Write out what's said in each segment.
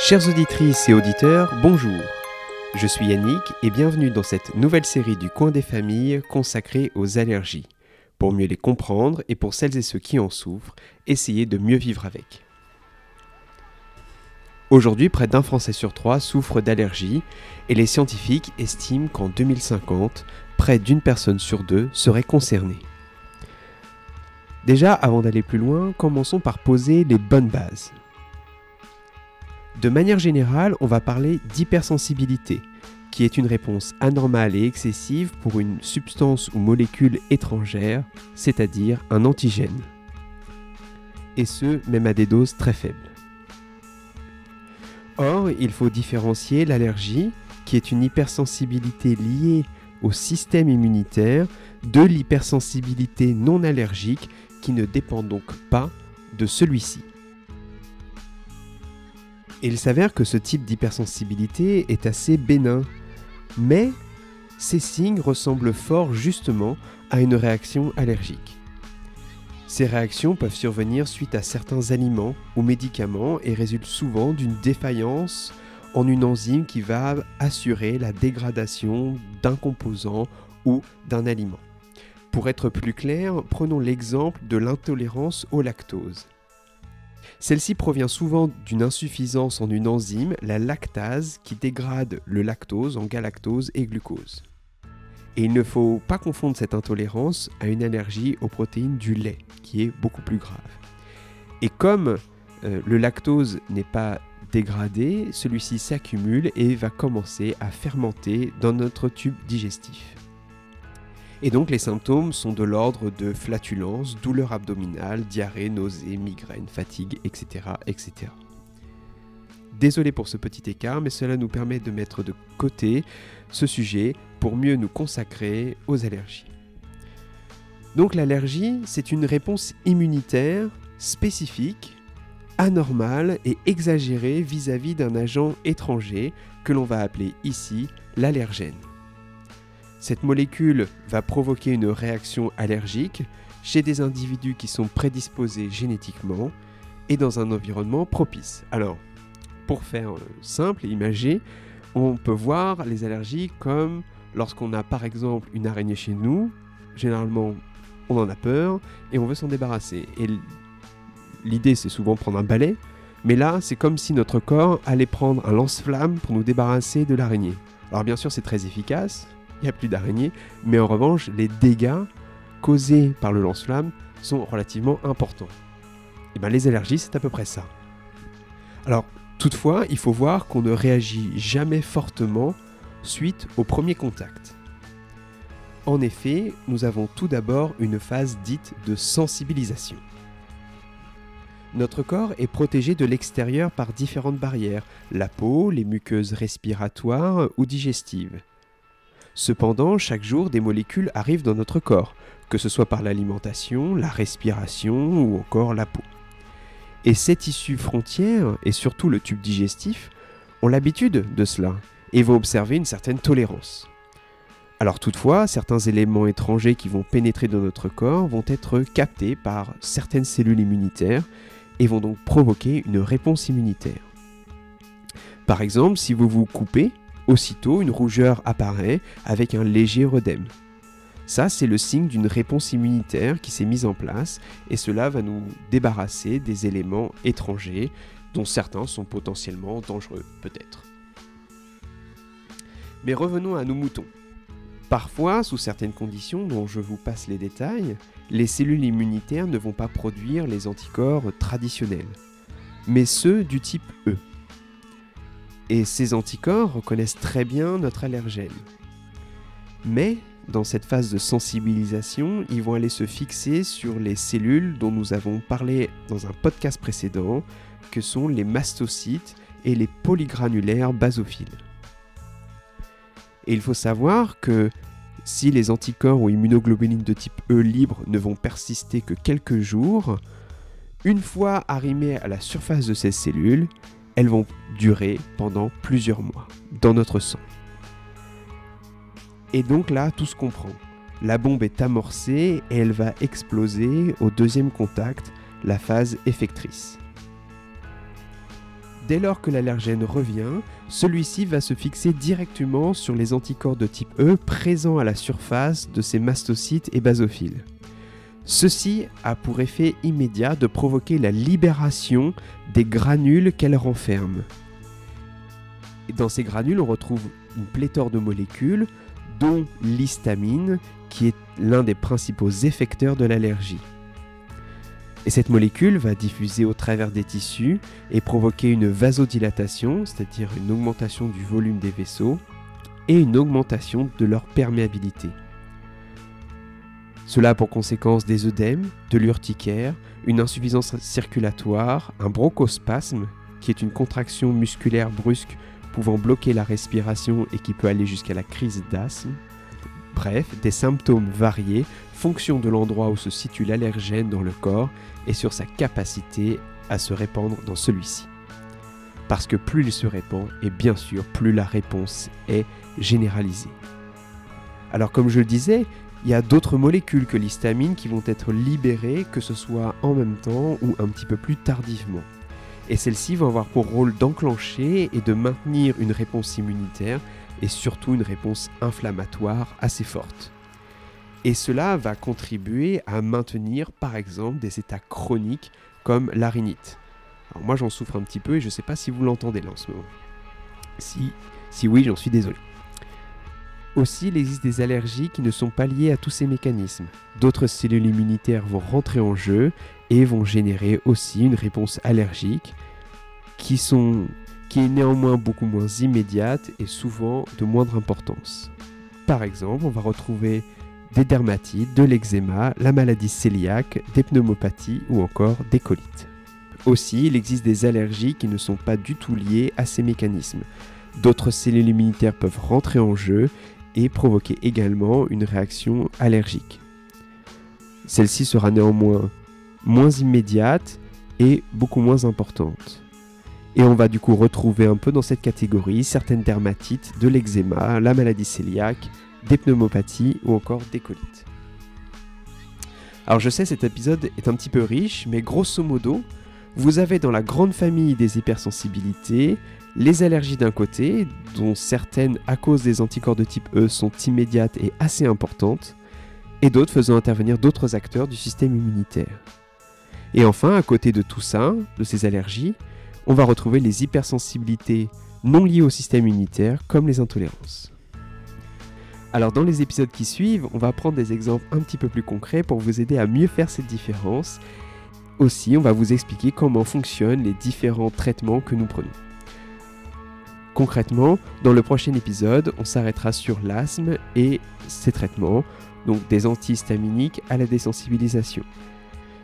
Chères auditrices et auditeurs, bonjour. Je suis Yannick et bienvenue dans cette nouvelle série du coin des familles consacrée aux allergies. Pour mieux les comprendre et pour celles et ceux qui en souffrent, essayer de mieux vivre avec. Aujourd'hui, près d'un Français sur trois souffre d'allergies et les scientifiques estiment qu'en 2050, près d'une personne sur deux serait concernée. Déjà, avant d'aller plus loin, commençons par poser les bonnes bases. De manière générale, on va parler d'hypersensibilité, qui est une réponse anormale et excessive pour une substance ou molécule étrangère, c'est-à-dire un antigène. Et ce, même à des doses très faibles. Or, il faut différencier l'allergie, qui est une hypersensibilité liée au système immunitaire, de l'hypersensibilité non allergique, qui ne dépend donc pas de celui-ci. Il s'avère que ce type d'hypersensibilité est assez bénin, mais ces signes ressemblent fort justement à une réaction allergique. Ces réactions peuvent survenir suite à certains aliments ou médicaments et résultent souvent d'une défaillance en une enzyme qui va assurer la dégradation d'un composant ou d'un aliment. Pour être plus clair, prenons l'exemple de l'intolérance au lactose. Celle-ci provient souvent d'une insuffisance en une enzyme, la lactase, qui dégrade le lactose en galactose et glucose. Et il ne faut pas confondre cette intolérance à une allergie aux protéines du lait, qui est beaucoup plus grave. Et comme euh, le lactose n'est pas dégradé, celui-ci s'accumule et va commencer à fermenter dans notre tube digestif. Et donc les symptômes sont de l'ordre de flatulence, douleur abdominale, diarrhée, nausée, migraine, fatigue, etc., etc. Désolé pour ce petit écart, mais cela nous permet de mettre de côté ce sujet pour mieux nous consacrer aux allergies. Donc l'allergie, c'est une réponse immunitaire spécifique, anormale et exagérée vis-à-vis d'un agent étranger que l'on va appeler ici l'allergène. Cette molécule va provoquer une réaction allergique chez des individus qui sont prédisposés génétiquement et dans un environnement propice. Alors, pour faire euh, simple et imagé, on peut voir les allergies comme lorsqu'on a par exemple une araignée chez nous, généralement on en a peur et on veut s'en débarrasser. Et l'idée c'est souvent prendre un balai, mais là c'est comme si notre corps allait prendre un lance-flamme pour nous débarrasser de l'araignée. Alors bien sûr c'est très efficace, il n'y a plus d'araignées, mais en revanche, les dégâts causés par le lance-flamme sont relativement importants. Et bien les allergies, c'est à peu près ça. Alors, toutefois, il faut voir qu'on ne réagit jamais fortement suite au premier contact. En effet, nous avons tout d'abord une phase dite de sensibilisation. Notre corps est protégé de l'extérieur par différentes barrières, la peau, les muqueuses respiratoires ou digestives. Cependant, chaque jour, des molécules arrivent dans notre corps, que ce soit par l'alimentation, la respiration ou encore la peau. Et ces tissus frontières, et surtout le tube digestif, ont l'habitude de cela et vont observer une certaine tolérance. Alors toutefois, certains éléments étrangers qui vont pénétrer dans notre corps vont être captés par certaines cellules immunitaires et vont donc provoquer une réponse immunitaire. Par exemple, si vous vous coupez, Aussitôt, une rougeur apparaît avec un léger redème. Ça, c'est le signe d'une réponse immunitaire qui s'est mise en place et cela va nous débarrasser des éléments étrangers dont certains sont potentiellement dangereux, peut-être. Mais revenons à nos moutons. Parfois, sous certaines conditions dont je vous passe les détails, les cellules immunitaires ne vont pas produire les anticorps traditionnels, mais ceux du type E. Et ces anticorps reconnaissent très bien notre allergène. Mais dans cette phase de sensibilisation, ils vont aller se fixer sur les cellules dont nous avons parlé dans un podcast précédent, que sont les mastocytes et les polygranulaires basophiles. Et il faut savoir que si les anticorps ou immunoglobulines de type E libre ne vont persister que quelques jours, une fois arrimés à la surface de ces cellules, elles vont durer pendant plusieurs mois dans notre sang. Et donc là, tout se comprend. La bombe est amorcée et elle va exploser au deuxième contact, la phase effectrice. Dès lors que l'allergène revient, celui-ci va se fixer directement sur les anticorps de type E présents à la surface de ces mastocytes et basophiles. Ceci a pour effet immédiat de provoquer la libération des granules qu'elle renferme. dans ces granules, on retrouve une pléthore de molécules, dont l'histamine, qui est l'un des principaux effecteurs de l'allergie. Et cette molécule va diffuser au travers des tissus et provoquer une vasodilatation, c'est-à-dire une augmentation du volume des vaisseaux, et une augmentation de leur perméabilité. Cela a pour conséquence des œdèmes, de l'urticaire, une insuffisance circulatoire, un bronchospasme, qui est une contraction musculaire brusque pouvant bloquer la respiration et qui peut aller jusqu'à la crise d'asthme. Bref, des symptômes variés, fonction de l'endroit où se situe l'allergène dans le corps et sur sa capacité à se répandre dans celui-ci. Parce que plus il se répand, et bien sûr, plus la réponse est généralisée. Alors comme je le disais, il y a d'autres molécules que l'histamine qui vont être libérées, que ce soit en même temps ou un petit peu plus tardivement. Et celles-ci vont avoir pour rôle d'enclencher et de maintenir une réponse immunitaire et surtout une réponse inflammatoire assez forte. Et cela va contribuer à maintenir par exemple des états chroniques comme la rhinite. Alors moi j'en souffre un petit peu et je ne sais pas si vous l'entendez là en ce moment. Si, si oui, j'en suis désolé. Aussi, il existe des allergies qui ne sont pas liées à tous ces mécanismes. D'autres cellules immunitaires vont rentrer en jeu et vont générer aussi une réponse allergique qui, est néanmoins beaucoup moins immédiate et souvent de moindre importance. Par exemple, on va retrouver des dermatites, de l'eczéma, la maladie cœliaque, des pneumopathies ou encore des colites. Aussi, il existe des allergies qui ne sont pas du tout liées à ces mécanismes. D'autres cellules immunitaires peuvent rentrer en jeu et provoquer également une réaction allergique. Celle-ci sera néanmoins moins immédiate et beaucoup moins importante. Et on va du coup retrouver un peu dans cette catégorie certaines dermatites, de l'eczéma, la maladie cœliaque, des pneumopathies ou encore des colites. Alors je sais cet épisode est un petit peu riche, mais grosso modo, vous avez dans la grande famille des hypersensibilités les allergies d'un côté, dont certaines à cause des anticorps de type E sont immédiates et assez importantes, et d'autres faisant intervenir d'autres acteurs du système immunitaire. Et enfin, à côté de tout ça, de ces allergies, on va retrouver les hypersensibilités non liées au système immunitaire, comme les intolérances. Alors dans les épisodes qui suivent, on va prendre des exemples un petit peu plus concrets pour vous aider à mieux faire cette différence. Aussi, on va vous expliquer comment fonctionnent les différents traitements que nous prenons. Concrètement, dans le prochain épisode, on s'arrêtera sur l'asthme et ses traitements, donc des antihistaminiques à la désensibilisation.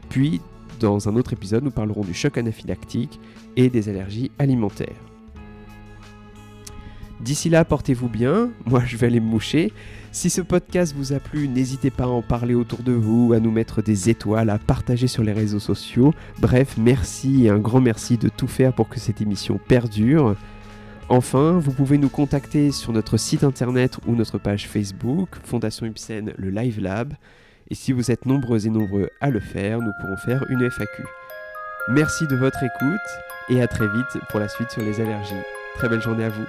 Puis, dans un autre épisode, nous parlerons du choc anaphylactique et des allergies alimentaires. D'ici là, portez-vous bien, moi je vais aller me moucher. Si ce podcast vous a plu, n'hésitez pas à en parler autour de vous, à nous mettre des étoiles, à partager sur les réseaux sociaux. Bref, merci et un grand merci de tout faire pour que cette émission perdure. Enfin, vous pouvez nous contacter sur notre site internet ou notre page Facebook, Fondation Ipsen, le Live Lab. Et si vous êtes nombreux et nombreux à le faire, nous pourrons faire une FAQ. Merci de votre écoute et à très vite pour la suite sur les allergies. Très belle journée à vous.